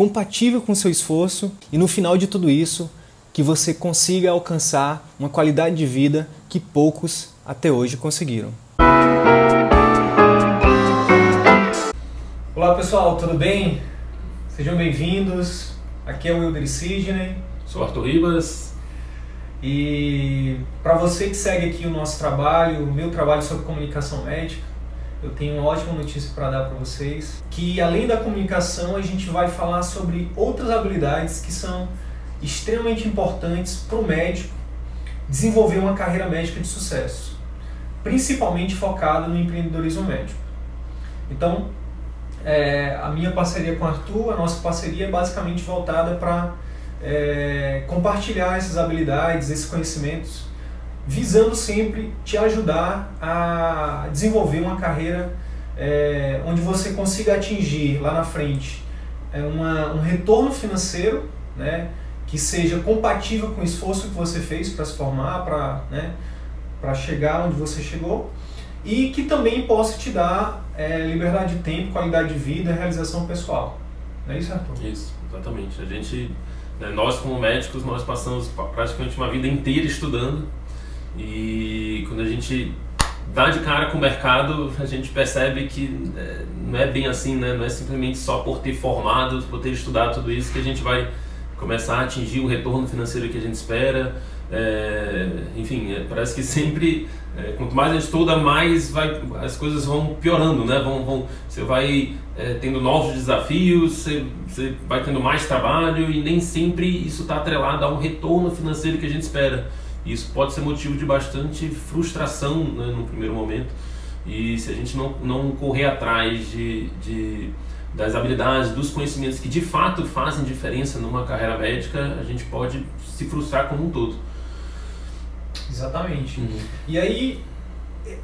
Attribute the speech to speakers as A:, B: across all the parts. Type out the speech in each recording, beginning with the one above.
A: compatível com o seu esforço e no final de tudo isso que você consiga alcançar uma qualidade de vida que poucos até hoje conseguiram. Olá pessoal, tudo bem? Sejam bem-vindos. Aqui é o Wilder Sidney.
B: Sou Arthur Ribas.
A: E para você que segue aqui o nosso trabalho, o meu trabalho sobre comunicação médica, eu tenho uma ótima notícia para dar para vocês, que além da comunicação, a gente vai falar sobre outras habilidades que são extremamente importantes para o médico desenvolver uma carreira médica de sucesso, principalmente focada no empreendedorismo médico. Então, é, a minha parceria com o Arthur, a nossa parceria é basicamente voltada para é, compartilhar essas habilidades, esses conhecimentos, visando sempre te ajudar a desenvolver uma carreira é, onde você consiga atingir lá na frente é, uma, um retorno financeiro, né, que seja compatível com o esforço que você fez para se formar, para né, chegar onde você chegou, e que também possa te dar é, liberdade de tempo, qualidade de vida, realização pessoal. Não é isso, Arthur?
B: Isso, exatamente. A gente, né, nós como médicos, nós passamos praticamente uma vida inteira estudando e quando a gente dá de cara com o mercado, a gente percebe que é, não é bem assim, né? Não é simplesmente só por ter formado, por ter estudado tudo isso que a gente vai começar a atingir o retorno financeiro que a gente espera. É, enfim, é, parece que sempre, é, quanto mais a gente estuda, mais vai, as coisas vão piorando, né? Vão, vão, você vai é, tendo novos desafios, você, você vai tendo mais trabalho e nem sempre isso está atrelado a um retorno financeiro que a gente espera. Isso pode ser motivo de bastante frustração né, no primeiro momento. E se a gente não, não correr atrás de, de das habilidades, dos conhecimentos que de fato fazem diferença numa carreira médica, a gente pode se frustrar como um todo.
A: Exatamente. Uhum. E aí,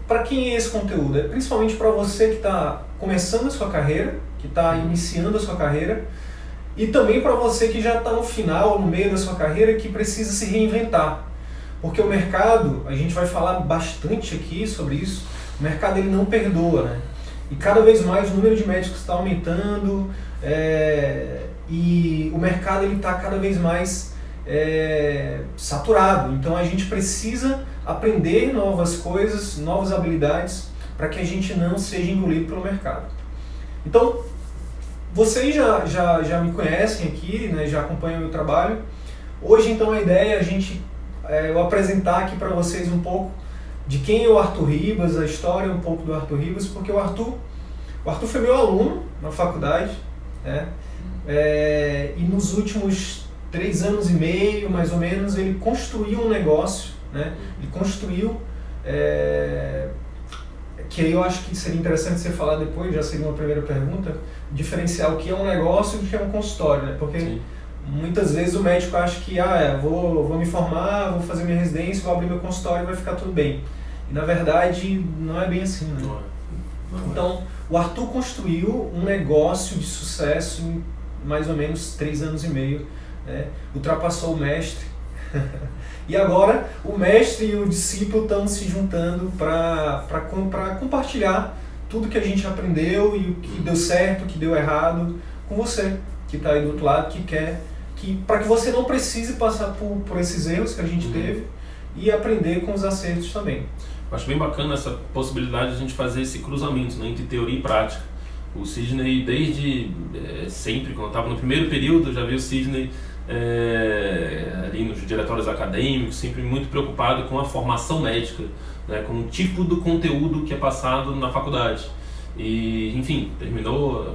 A: para quem é esse conteúdo? É principalmente para você que está começando a sua carreira, que está iniciando a sua carreira, e também para você que já está no final, no meio da sua carreira, que precisa se reinventar. Porque o mercado, a gente vai falar bastante aqui sobre isso, o mercado ele não perdoa, né? E cada vez mais o número de médicos está aumentando é, e o mercado ele está cada vez mais é, saturado. Então a gente precisa aprender novas coisas, novas habilidades para que a gente não seja engolido pelo mercado. Então, vocês já, já, já me conhecem aqui, né, já acompanham o meu trabalho. Hoje, então, a ideia é a gente é, eu apresentar aqui para vocês um pouco de quem é o Arthur Ribas, a história um pouco do Arthur Ribas, porque o Arthur, o Arthur foi meu aluno na faculdade, né? É, e nos últimos três anos e meio, mais ou menos, ele construiu um negócio, né? Ele construiu, é, que eu acho que seria interessante você falar depois, já seria uma primeira pergunta, diferenciar o que é um negócio e o que é um consultório, né? Porque Sim muitas vezes o médico acha que ah, é, vou, vou me formar, vou fazer minha residência, vou abrir meu consultório e vai ficar tudo bem. E na verdade não é bem assim. Né? Não é. Não é. então, o Arthur construiu um negócio de sucesso em mais ou menos três anos e meio. Né? Ultrapassou o mestre. e agora o mestre e o discípulo estão se juntando para compartilhar tudo que a gente aprendeu e o que deu certo, o que deu errado com você, que está aí do outro lado, que quer que para que você não precise passar por, por esses erros que a gente uhum. teve e aprender com os acertos também.
B: Eu acho bem bacana essa possibilidade de a gente fazer esse cruzamento né, entre teoria e prática. O Sidney, desde é, sempre, quando estava no primeiro período, já vi o Sidney é, ali nos diretórios acadêmicos, sempre muito preocupado com a formação médica, né, com o tipo do conteúdo que é passado na faculdade. E, enfim, terminou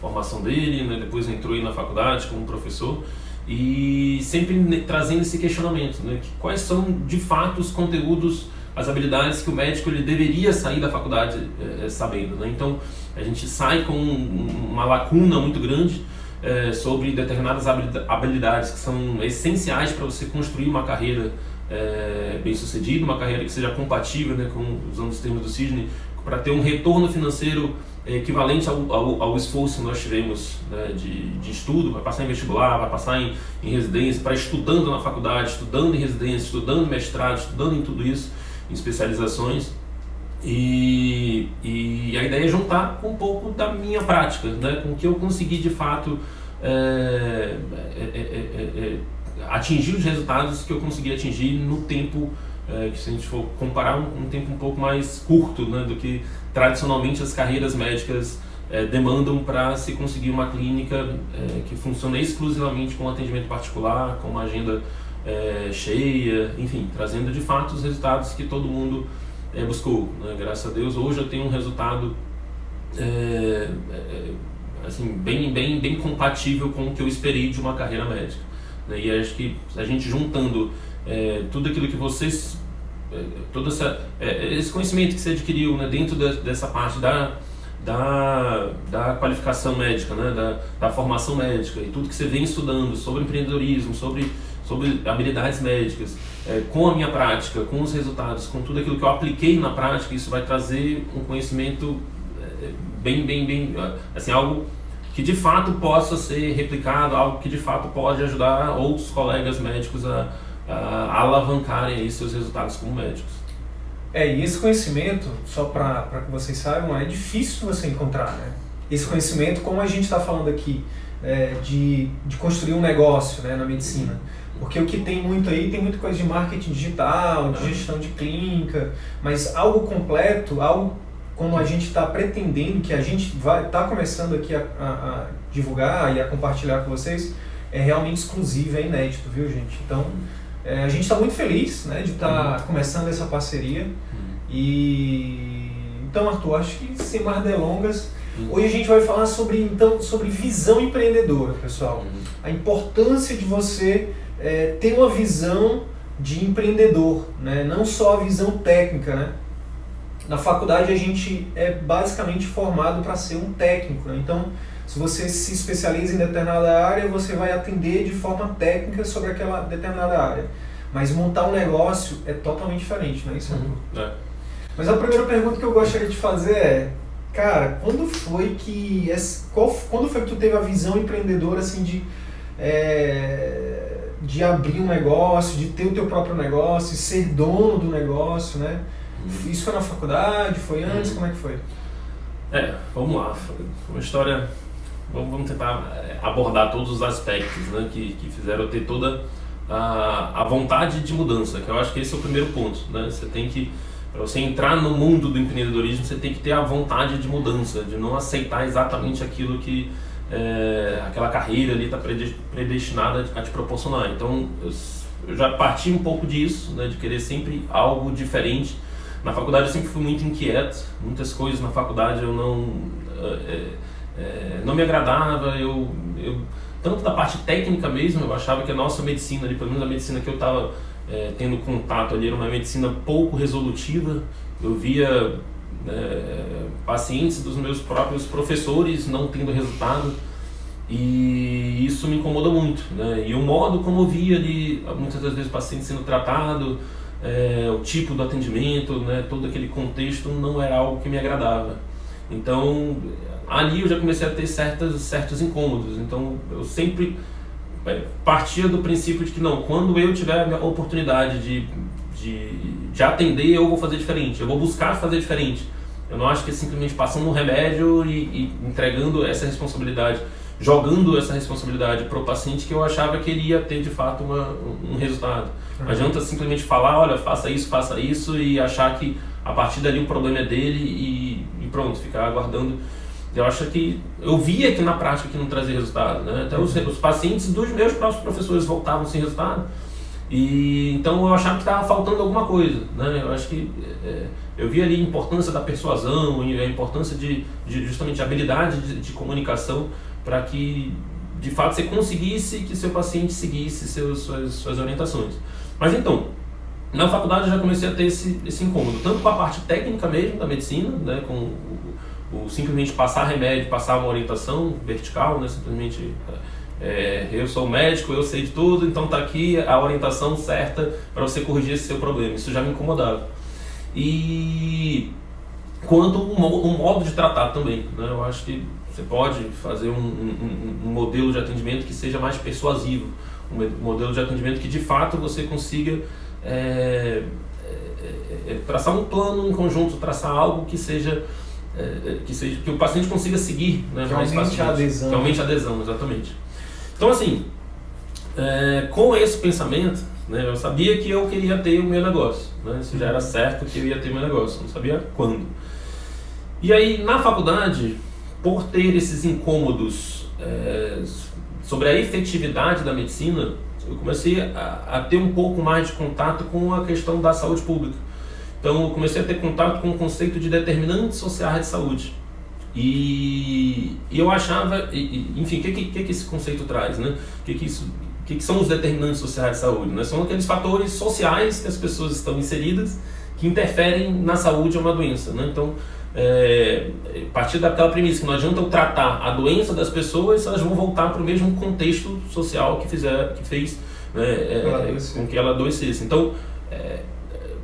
B: formação dele, né? depois entrou na faculdade como professor e sempre trazendo esse questionamento, né? que quais são de fato os conteúdos, as habilidades que o médico ele deveria sair da faculdade é, sabendo. Né? Então a gente sai com uma lacuna muito grande é, sobre determinadas habilidades que são essenciais para você construir uma carreira é, bem sucedida, uma carreira que seja compatível, né, com, usando os termos do Sidney, para ter um retorno financeiro equivalente ao, ao, ao, esforço que nós tivemos né, de, de estudo, vai passar em vestibular, vai passar em, em residência, para estudando na faculdade, estudando em residência, estudando mestrado, estudando em tudo isso, em especializações. E, e a ideia é juntar com um pouco da minha prática, né, com o que eu consegui de fato é, é, é, atingir os resultados que eu consegui atingir no tempo é, que se a gente for comparar um, um, tempo um pouco mais curto né, do que tradicionalmente as carreiras médicas é, demandam para se conseguir uma clínica é, que funcione exclusivamente com atendimento particular, com uma agenda é, cheia, enfim, trazendo de fato os resultados que todo mundo é, buscou. Né? Graças a Deus, hoje eu tenho um resultado assim, bem, bem, bem compatível com o que eu esperei de uma carreira médica. Né? E acho que a gente juntando é, tudo aquilo que vocês todo essa, é, esse conhecimento que você adquiriu né, dentro de, dessa parte da, da, da qualificação médica, né, da, da formação médica e tudo que você vem estudando sobre empreendedorismo, sobre, sobre habilidades médicas, é, com a minha prática, com os resultados, com tudo aquilo que eu apliquei na prática, isso vai trazer um conhecimento é, bem, bem, bem, assim, algo que de fato possa ser replicado, algo que de fato pode ajudar outros colegas médicos a, a alavancarem aí seus resultados como médicos.
A: É, e esse conhecimento, só para que vocês saibam, é difícil você encontrar, né? Esse conhecimento, como a gente está falando aqui, é, de, de construir um negócio né, na medicina. Porque o que tem muito aí, tem muita coisa de marketing digital, de gestão de clínica, mas algo completo, algo como a gente está pretendendo, que a gente está começando aqui a, a, a, divulgar e a compartilhar com vocês, é realmente exclusivo, é inédito, viu gente? Então, é, a gente está muito feliz né, de estar tá uhum. começando essa parceria. Uhum. E então, Arthur, acho que sem mais delongas, uhum. hoje a gente vai falar sobre então sobre visão empreendedora, pessoal. A importância de você é, ter uma visão de empreendedor, né? não só a visão técnica, né? Na faculdade a gente é basicamente formado para ser um técnico, né? então se você se especializa em determinada área, você vai atender de forma técnica sobre aquela determinada área. Mas montar um negócio é totalmente diferente, não é isso? Uhum. É. Mas a primeira pergunta que eu gostaria de fazer é, cara, quando foi que qual, quando foi que tu teve a visão empreendedora assim de é, de abrir um negócio, de ter o teu próprio negócio, ser dono do negócio, né? Uhum. Isso foi na faculdade? Foi antes? Uhum. Como é que foi?
B: É, vamos lá. Foi uma história. Vamos, vamos tentar é, abordar todos os aspectos né, que, que fizeram eu ter toda a, a vontade de mudança, que eu acho que esse é o primeiro ponto. Né? Você tem que, para você entrar no mundo do empreendedorismo, você tem que ter a vontade de mudança, de não aceitar exatamente aquilo que é, aquela carreira ali está predestinada a te proporcionar. Então, eu, eu já parti um pouco disso, né, de querer sempre algo diferente na faculdade eu sempre fui muito inquieto, muitas coisas na faculdade eu não, é, é, não me agradava, eu, eu, tanto da parte técnica mesmo, eu achava que a nossa medicina, ali, pelo menos a medicina que eu estava é, tendo contato ali, era uma medicina pouco resolutiva, eu via é, pacientes dos meus próprios professores não tendo resultado, e isso me incomodou muito, né? E o modo como eu via ali, muitas das vezes, pacientes sendo tratado, é, o tipo do atendimento, né, todo aquele contexto não era algo que me agradava. Então, ali eu já comecei a ter certas, certos incômodos. Então, eu sempre é, partia do princípio de que não, quando eu tiver a oportunidade de, de, de atender, eu vou fazer diferente, eu vou buscar fazer diferente. Eu não acho que é simplesmente passando um remédio e, e entregando essa responsabilidade, jogando essa responsabilidade para o paciente que eu achava que ele ia ter de fato uma, um resultado. Não adianta simplesmente falar, olha, faça isso, faça isso e achar que a partir dali o problema é dele e, e pronto, ficar aguardando. Eu acho que eu via que na prática que não trazia resultado, né? Até os, os pacientes dos meus próprios professores voltavam sem resultado. E então eu achava que estava faltando alguma coisa, né? Eu acho que é, eu via ali a importância da persuasão a importância de, de justamente habilidade de, de comunicação para que de fato você conseguisse que seu paciente seguisse seus, suas, suas orientações. Mas então, na faculdade eu já comecei a ter esse, esse incômodo, tanto com a parte técnica mesmo da medicina, né, com o, simplesmente passar remédio, passar uma orientação vertical, né? simplesmente é, eu sou médico, eu sei de tudo, então está aqui a orientação certa para você corrigir esse seu problema. Isso já me incomodava. E quanto um, modo de tratar também. Né? Eu acho que você pode fazer um, um, um, modelo de atendimento que seja mais persuasivo, um modelo de atendimento que de fato você consiga é, é, é, traçar um plano em conjunto, traçar algo que seja é, que seja que o paciente consiga seguir
A: né, que mais aumente a adesão.
B: Que aumente a adesão, exatamente. Então, assim, é, com esse pensamento, né, eu sabia que eu queria ter o meu negócio. Né, isso já era certo que eu ia ter meu negócio, não sabia quando. E aí, na faculdade, por ter esses incômodos é, sobre a efetividade da medicina, eu comecei a, a, ter um pouco mais de contato com a questão da saúde pública. Então, eu comecei a ter contato com o conceito de determinantes sociais de saúde. E, eu achava, enfim, o que, que, que esse conceito traz, né? O que, que isso o que, que, são os determinantes sociais de saúde? Né? São aqueles fatores sociais que as pessoas estão inseridas que interferem na saúde ou na doença. Né? Então, é, a partir daquela premissa que não adianta eu tratar a doença das pessoas, elas vão voltar para o mesmo contexto social que, fizer, que fez né, é, com que ela adoecesse. Então, é,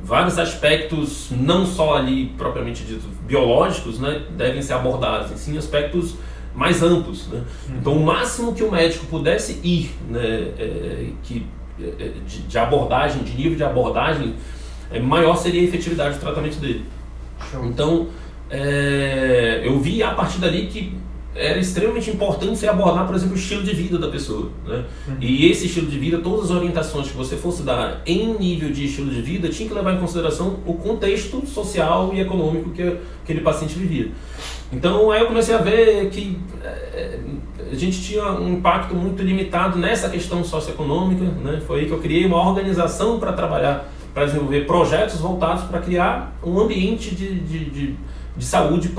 B: vários aspectos, não só ali propriamente dito biológicos, né, devem ser abordados, e sim aspectos mais amplos. Né? Uhum. Então, o máximo que o médico pudesse ir né, é, que, é, de, de, abordagem, de nível de abordagem, é, maior seria a efetividade do tratamento dele. Então, é, eu vi a partir dali que era extremamente importante você abordar, por exemplo, o estilo de vida da pessoa. Né? Uhum. E esse estilo de vida, todas as orientações que você fosse dar em nível de estilo de vida, tinha que levar em consideração o contexto social e econômico que aquele paciente vivia. Então aí eu comecei a ver que é, a gente tinha um impacto muito limitado nessa questão socioeconômica. Né? Foi aí que eu criei uma organização para trabalhar, para desenvolver projetos voltados para criar um ambiente de, de, de, de saúde,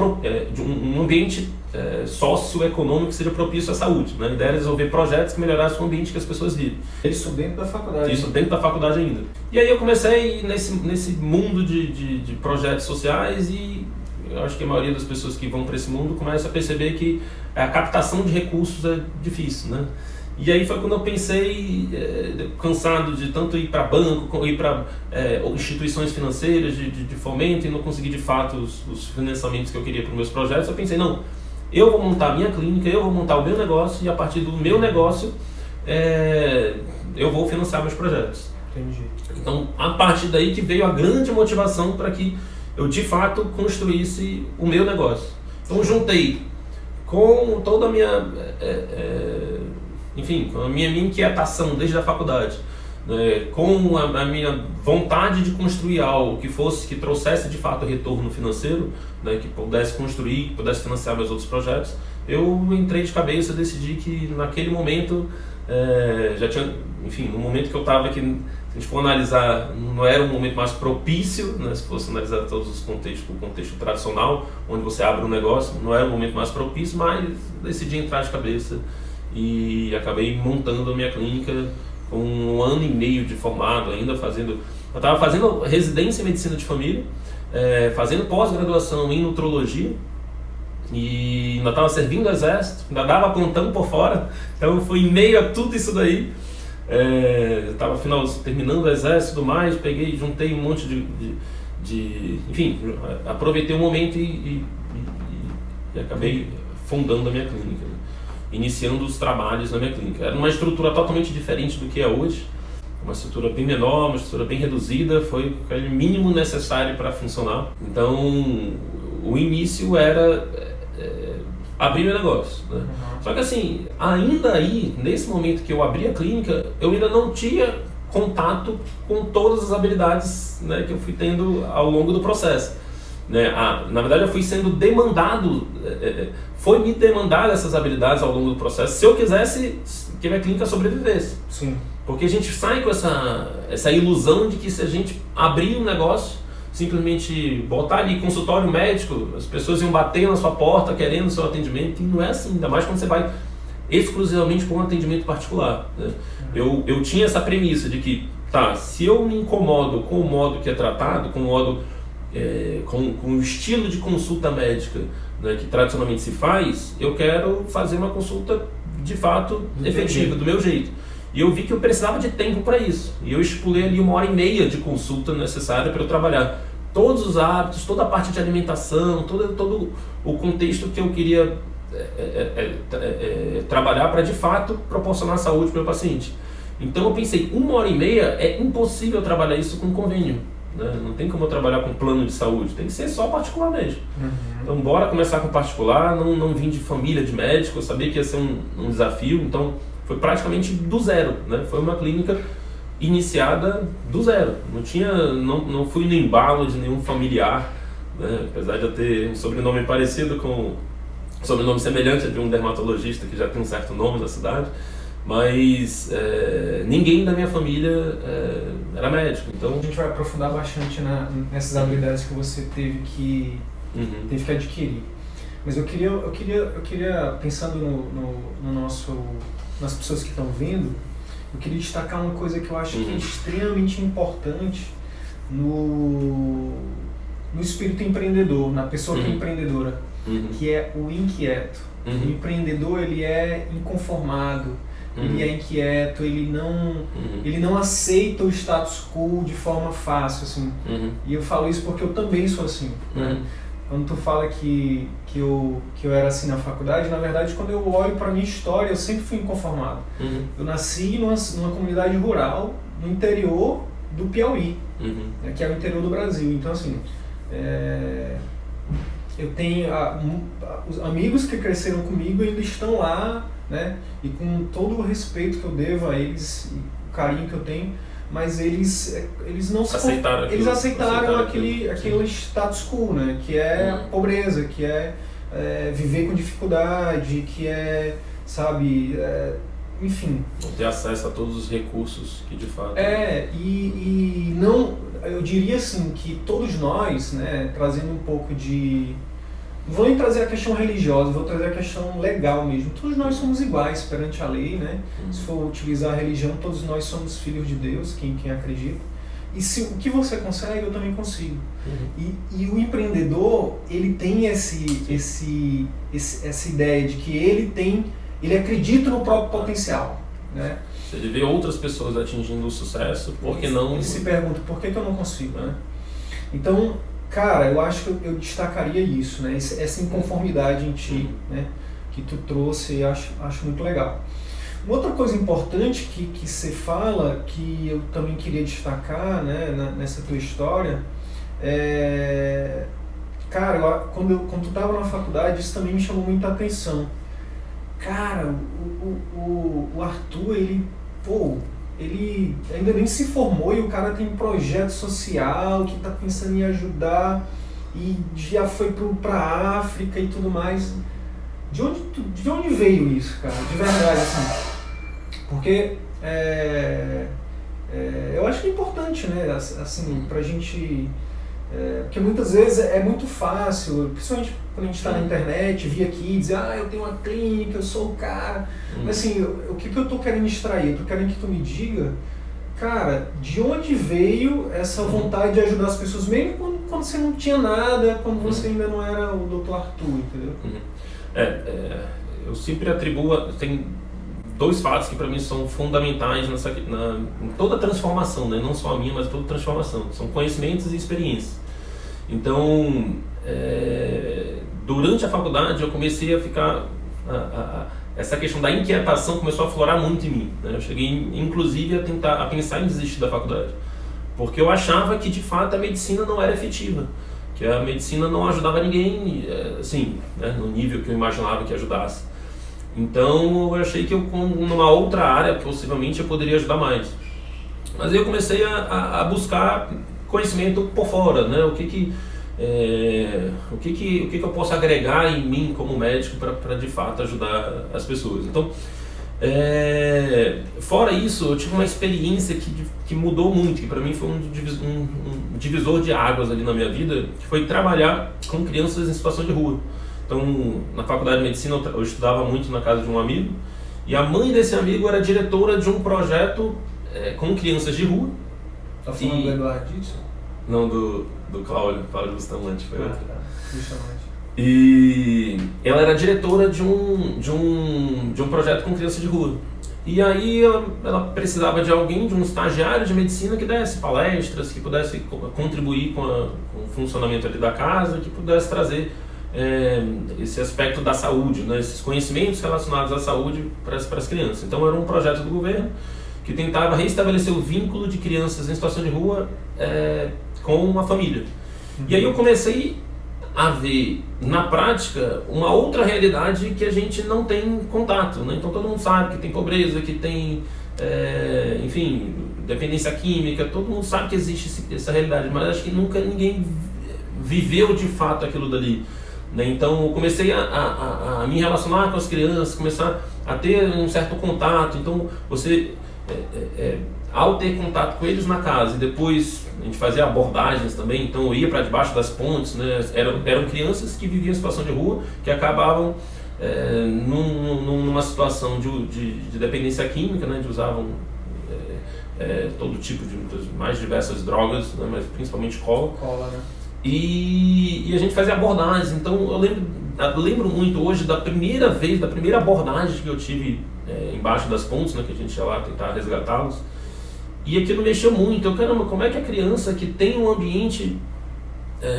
B: de um ambiente é, socioeconômico que seja propício à saúde. Né? A ideia era desenvolver projetos que melhorassem o ambiente que as pessoas vivem.
A: Isso dentro da faculdade.
B: Isso dentro da faculdade ainda. E aí eu comecei nesse, nesse mundo de, de, de projetos sociais e eu acho que a maioria das pessoas que vão para esse mundo começa a perceber que a captação de recursos é difícil, né? E aí foi quando eu pensei, é, cansado de tanto ir para banco, ir para é, instituições financeiras de, de, de, fomento e não conseguir de fato os, os financiamentos que eu queria para os meus projetos, eu pensei, não, eu vou montar a minha clínica, eu vou montar o meu negócio e a partir do meu negócio é, eu vou financiar meus projetos.
A: Entendi.
B: Então, a partir daí que veio a grande motivação para que eu de fato construísse o meu negócio. Então, juntei com toda a minha, é, é, enfim, com a minha, minha inquietação desde a faculdade né, com a, a, minha vontade de construir algo que fosse que trouxesse de fato retorno financeiro, né, que pudesse construir, que pudesse financiar meus outros projetos, eu entrei de cabeça, decidi que naquele momento é, já tinha, enfim, no momento que eu estava aqui, se a gente for analisar, não era um momento mais propício, né, se fosse analisar todos os contextos, o contexto tradicional, onde você abre um negócio, não era um momento mais propício, mas decidi entrar de cabeça e acabei montando a minha clínica com um ano e meio de formado ainda fazendo. Eu estava fazendo residência em medicina de família, é, fazendo pós-graduação em nutrologia e ainda estava servindo o exército, ainda dava plantão por fora, então fui em meio a tudo isso daí. É, estava final terminando o exército e tudo mais, peguei, juntei um monte de, de, de enfim, aproveitei o momento e, e, e, e acabei fundando a minha clínica. Iniciando os trabalhos na minha clínica. Era uma estrutura totalmente diferente do que é hoje, uma estrutura bem menor, uma estrutura bem reduzida, foi o mínimo necessário para funcionar. Então, o início era é, abrir meu negócio. Né? Uhum. Só que assim, ainda aí, nesse momento que eu abri a clínica, eu ainda não tinha contato com todas as habilidades né, que eu fui tendo ao longo do processo. Né? A, na verdade, eu fui sendo demandado, é, é, é, foi me demandar essas habilidades ao longo do processo, se eu quisesse que a minha clínica sobrevivesse.
A: Sim.
B: Porque a gente sai com essa, essa ilusão de que se a gente abrir um negócio, simplesmente botar ali consultório médico, as pessoas iam bater na sua porta querendo o seu atendimento, e não é assim, ainda mais quando você vai exclusivamente com um atendimento particular. Né? Eu, eu tinha essa premissa de que, tá, se eu me incomodo com o modo que é tratado, com o modo é, com, com o estilo de consulta médica né, que tradicionalmente se faz, eu quero fazer uma consulta de fato Entendi. efetiva, do meu jeito. E eu vi que eu precisava de tempo para isso. E eu estipulei ali uma hora e meia de consulta necessária para eu trabalhar todos os hábitos, toda a parte de alimentação, todo, todo o contexto que eu queria é, é, é, é trabalhar para de fato proporcionar saúde para o paciente. Então eu pensei, uma hora e meia é impossível trabalhar isso com convênio. Né? Não tem como eu trabalhar com plano de saúde, tem que ser só particular mesmo. Uhum. Então, bora começar com particular. Não, não vim de família de médico, eu sabia que ia ser um, um desafio, então foi praticamente do zero. Né? Foi uma clínica iniciada do zero. Não tinha, não, não fui no embalo de nenhum familiar, né? apesar de eu ter um sobrenome parecido com sobrenome semelhante de um dermatologista que já tem um certo nome da cidade, mas é, ninguém da minha família é, era médico. Então
A: a gente vai aprofundar bastante na, nessas habilidades que você teve que uhum. teve que adquirir. Mas eu queria, eu queria, eu queria pensando no, no, no nosso, nas pessoas que estão vendo, eu queria destacar uma coisa que eu acho uhum. que é uhum. extremamente importante no, no espírito empreendedor, na pessoa uhum. que é uhum. empreendedora, uhum. que é o inquieto. O uhum. empreendedor ele é inconformado, ele é inquieto, ele não, ele não aceita o status quo de forma fácil, assim. E eu falo isso porque eu também sou assim. Né? quando tu fala que, que, eu, que eu era assim na faculdade, na verdade, quando eu olho para minha história, eu sempre fui inconformado. Uhum. Eu nasci numa, numa comunidade rural, no interior do Piauí, uhum. né, que é o interior do Brasil. Então, assim, é, eu tenho a, os amigos que cresceram comigo ainda estão lá, né? E com todo o respeito que eu devo a eles, o carinho que eu tenho, mas eles, eles não
B: aceitaram
A: se, eles aceitaram, aceitaram aquele, aquele status quo, né? Que é uhum. pobreza, que é, é, viver com dificuldade, que é, sabe, é, enfim.
B: Não ter acesso a todos os recursos que de fato.
A: É, e, e não, eu diria assim que todos nós, né, trazendo um pouco de vou trazer a questão religiosa, vou trazer a questão legal mesmo. Todos nós somos iguais perante a lei, né? Se for utilizar a religião, todos nós somos filhos de Deus, quem, quem acredita. E se o que você consegue, eu também consigo. Uhum. E, e o empreendedor, ele tem esse, esse, esse, essa ideia de que ele tem, ele acredita no próprio potencial, né?
B: Se ele vê outras pessoas atingindo o sucesso, por que não...
A: Ele se pergunta, por que, que eu não consigo, né? Então, Cara, eu acho que eu, destacaria isso, né? Essa inconformidade em ti, né? Que tu trouxe, acho, acho muito legal. Uma outra coisa importante que, que você fala, que eu também queria destacar né, nessa tua história, é... Cara, eu, quando, eu, quando tu estava na faculdade, isso também me chamou muita atenção. Cara, o, o, o Arthur, ele, pô, ele ainda nem se formou e o cara tem projeto social que está pensando em ajudar e já foi para a África e tudo mais. De onde, de onde veio isso, cara? De verdade, assim. Porque é, é, eu acho que é importante, né? Assim, pra gente. É, porque muitas vezes é muito fácil, principalmente quando a gente está na internet, vir aqui e dizer, ah, eu tenho uma clínica, eu sou o cara. Hum. Mas assim, o, que, que eu estou querendo extrair? Eu tô querendo que tu me diga, cara, de onde veio essa vontade de ajudar as pessoas, mesmo quando, quando você não tinha nada, quando você uhum. ainda não era o Dr. Arthur, entendeu?
B: Uhum. É, é, eu sempre atribuo, tem dois fatos que para mim são fundamentais nessa, na, em toda transformação, né? não só a minha, mas toda transformação. São conhecimentos e experiências. Então, é, durante a faculdade eu comecei a ficar a, a, essa questão da inquietação começou a florar muito em mim né? eu cheguei inclusive a tentar a pensar em desistir da faculdade porque eu achava que de fato a medicina não era efetiva que a medicina não ajudava ninguém é, assim né? no nível que eu imaginava que ajudasse então eu achei que eu numa outra área possivelmente eu poderia ajudar mais mas aí eu comecei a, a buscar conhecimento por fora né o que que é, o, que, que, o que, que eu posso agregar em mim como médico para de fato ajudar as pessoas. Então, é, fora isso, eu tive uma experiência que, que mudou muito, que para mim foi um divisor, um, um divisor de águas ali na minha vida, que foi trabalhar com crianças em situação de rua. Então, na faculdade de medicina, eu estudava muito na casa de um amigo, e a mãe desse amigo era diretora de um projeto é, com crianças de rua.
A: Tá falando e... do Eduardo Não,
B: do, do Cláudio, Cláudio Bustamante foi
A: Ah,
B: outra.
A: tá.
B: E ela era diretora de um, de um, de um projeto com crianças de rua. E aí ela, ela precisava de alguém, de um estagiário de medicina que desse palestras, que pudesse co- contribuir com, a- com o funcionamento ali da casa, que pudesse trazer é, esse aspecto da saúde, né, esses conhecimentos relacionados à saúde para as, para as crianças. Então era um projeto do governo que tentava restabelecer o vínculo de crianças em situação de rua é, com a família. E aí eu comecei a ver na prática uma outra realidade que a gente não tem contato. Né? Então todo mundo sabe que tem pobreza, que tem, é, enfim, dependência química, todo mundo sabe que existe esse- essa realidade, mas acho que nunca ninguém viveu de fato aquilo dali. Né? Então eu comecei a, a, a- a me relacionar com as crianças, começar a ter um certo contato. Então você, é, é, é, ao ter contato com eles na casa e depois a gente fazia abordagens também, então eu ia para debaixo das pontes, né? eram, eram crianças que viviam em situação de rua, que acabavam é, num- num- numa situação de, de, de dependência química, né? de usavam é, é, todo tipo de mais diversas drogas, né? mas principalmente cola.
A: Cola, né?
B: E, e a gente fazia abordagens. Então eu lembro, eu lembro muito hoje da primeira vez, da primeira abordagem que eu tive embaixo das pontes, né, que a gente ia lá tentar resgatá-los. E aquilo mexeu muito. Eu, caramba, como é que a criança que tem um ambiente. é, é,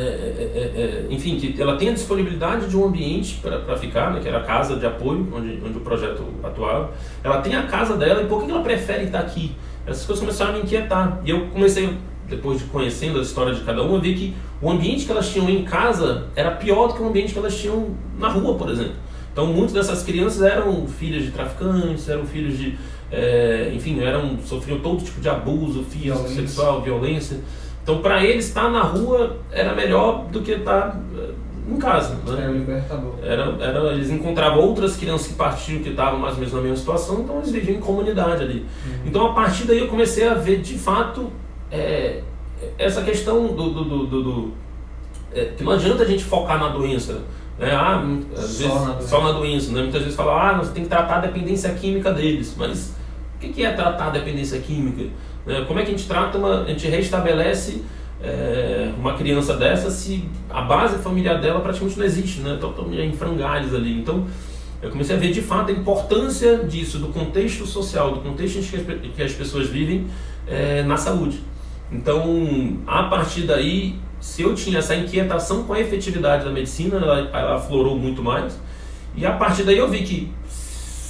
B: é, é, enfim, que ela tem a disponibilidade de um ambiente para ficar, né, que era a casa de apoio, onde, onde o projeto atuava. Ela tem a casa dela e por que ela prefere estar aqui? Essas coisas começaram a me inquietar. E eu comecei, depois de conhecendo a história de cada um, a ver que o ambiente que elas tinham em casa era pior do que o ambiente que elas tinham na rua, por exemplo. Então, muitas dessas crianças eram filhas de traficantes, eram filhos de. É, enfim, eram, sofriam todo tipo de abuso físico,
A: Violência.
B: sexual, violência. Então, para eles, estar na rua era melhor do que estar é, em casa. né?
A: O libertador.
B: Era, era, eles encontravam outras crianças que partiam, que estavam mais ou menos na mesma situação, então eles viviam em comunidade ali. Então a partir daí eu comecei a ver de fato é, essa questão do. do, do, do- do- é, que não adianta a gente focar na doença. Né? Ah,
A: Só
B: vezes,
A: na doença.
B: só na doença. Né? Muitas vezes falam, ah, você tem que tratar a dependência química deles. Mas o que que é tratar a dependência química? Né? Como é que a gente trata, uma, a gente restabelece é, uma criança dessa se a base familiar dela praticamente não existe, né? Totalmente em frangalhos ali. Então, eu comecei a ver de fato a importância disso, do contexto social, do contexto em que as, pe- que as pessoas vivem é, na saúde. Então, a partir daí, se eu tinha essa inquietação com a efetividade da medicina, ela, ela aflorou muito mais. E a partir daí eu vi que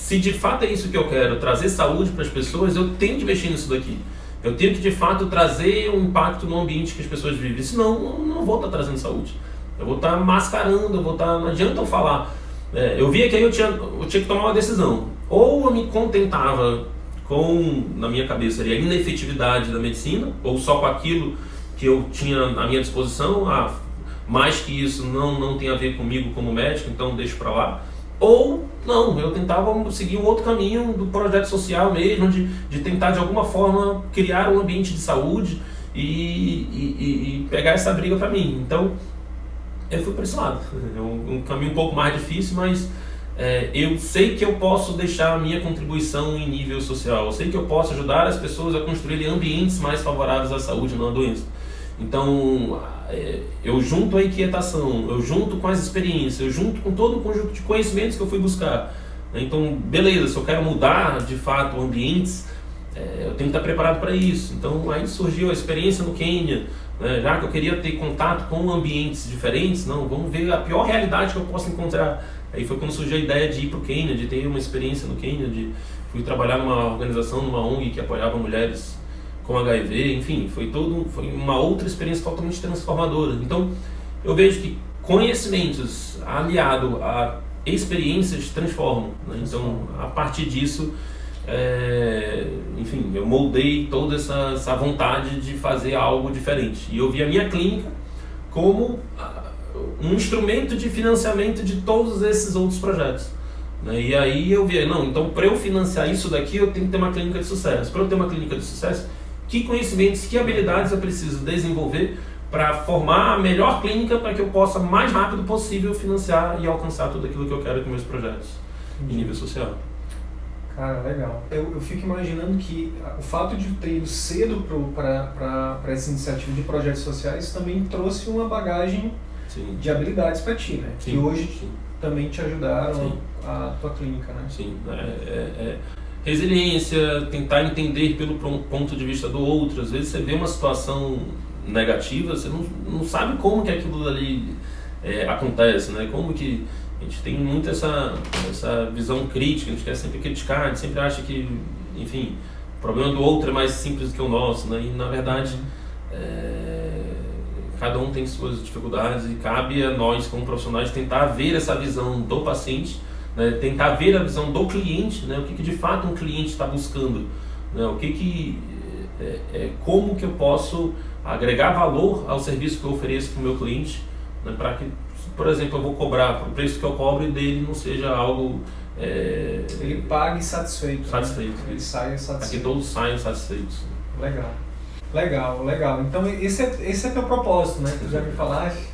B: se de fato é isso que eu quero, trazer saúde para as pessoas, eu tenho que mexer nisso daqui. Eu tenho que de fato trazer um impacto no ambiente que as pessoas vivem. Senão, eu não vou estar trazendo saúde. Eu vou estar mascarando, eu vou estar. Não adianta eu falar. É, eu via que aí eu tinha, eu tinha que tomar uma decisão. Ou eu me contentava com, na minha cabeça, a inefetividade da medicina, ou só com aquilo que eu tinha à minha disposição. Ah, mais que isso não, não tem a ver comigo como médico, então deixo para lá. Ou não, eu tentava seguir um outro caminho do projeto social mesmo, de, de tentar de alguma forma criar um ambiente de saúde e, e, e- pegar essa briga para mim. Então eu fui para esse lado. É um, um caminho um pouco mais difícil, mas é, eu sei que eu posso deixar a minha contribuição em nível social. Eu sei que eu posso ajudar as pessoas a construírem ambientes mais favoráveis à saúde, não à doença. Então, eu junto a inquietação, eu junto com as experiências, eu junto com todo o conjunto de conhecimentos que eu fui buscar. Então, beleza, se eu quero mudar de fato ambientes, é, eu tenho que estar preparado para isso. Então, aí surgiu a experiência no Quênia, né, já que eu queria ter contato com ambientes diferentes, não, vamos ver a pior realidade que eu posso encontrar. Aí foi quando surgiu a ideia de ir para o Quênia, de ter uma experiência no Quênia, de fui trabalhar numa organização, numa ONG que apoiava mulheres com HIV, enfim, foi todo foi uma outra experiência totalmente transformadora. Então, eu vejo que conhecimentos aliado a experiências transformam. Né? Então, a partir disso, é, enfim, eu moldei toda essa, essa vontade de fazer algo diferente. E eu vi a minha clínica como ah, um instrumento de financiamento de todos esses outros projetos. né? E aí eu vi, não, então para eu financiar isso daqui eu tenho que ter uma clínica de sucesso. Para eu ter uma clínica de sucesso, que conhecimentos, que habilidades eu preciso desenvolver para formar a melhor clínica para que eu possa mais rápido possível financiar e alcançar tudo aquilo que eu quero com meus projetos em nível social.
A: Cara, legal. Eu, eu fico imaginando que o fato de ter ido cedo para essa iniciativa de projetos sociais também trouxe uma bagagem Sim. de habilidades para ti, né? Sim. Que hoje Sim. também te ajudaram a, a tua clínica, né?
B: Sim. É, é, é, resiliência, tentar entender pelo ponto de vista do outro. Às vezes você vê uma situação negativa, você não, não sabe como que aquilo ali é, acontece, né? Como que a gente tem muito essa, essa visão crítica, a gente quer sempre criticar, a gente sempre acha que, enfim, o problema do outro é mais simples que o nosso, né? E na verdade, é, cada um tem suas dificuldades e cabe a nós, como profissionais, tentar ver essa visão do paciente, né? tentar ver a visão do cliente, né? O que, que de fato um cliente está buscando, né? O que que, é, é, como que eu posso agregar valor ao serviço que eu ofereço para o meu cliente, né? para que por exemplo, eu vou cobrar o preço que eu cobro dele não seja algo. É,
A: ele pague satisfeito. Né?
B: Satisfeito.
A: Né? Ele saia satisfeito.
B: Aqui todos saiam satisfeitos.
A: Legal. Legal, legal. Então esse é, esse é teu propósito, né? Tu já me falaste.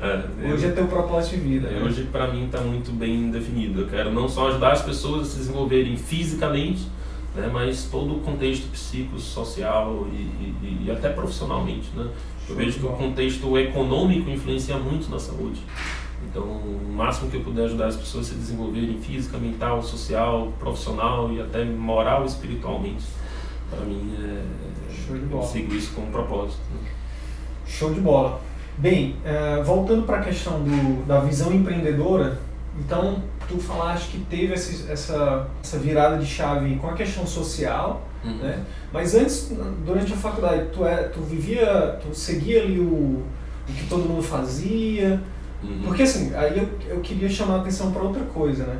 A: É, hoje eu, é teu propósito de vida.
B: Né? Hoje para mim está muito bem definido. Eu quero não só ajudar as pessoas a se desenvolverem fisicamente, né, mas todo o contexto psicossocial e, e, e até profissionalmente. Né? Eu vejo que o contexto econômico influencia muito na saúde. Então, o máximo que eu puder ajudar as pessoas a se desenvolverem física, mental, social, profissional e até moral e espiritualmente, para mim é. Show de bola. Eu sigo isso como propósito. Né?
A: Show de bola. Bem, uh, voltando para a questão do, da visão empreendedora, então tu falaste que teve esse, essa, essa virada de chave com a questão social, uhum. né? Mas antes, durante a faculdade, tu, é, tu vivia, tu seguia ali o, o que todo mundo fazia. Uhum. Porque assim, aí eu, eu queria chamar a atenção para outra coisa, né?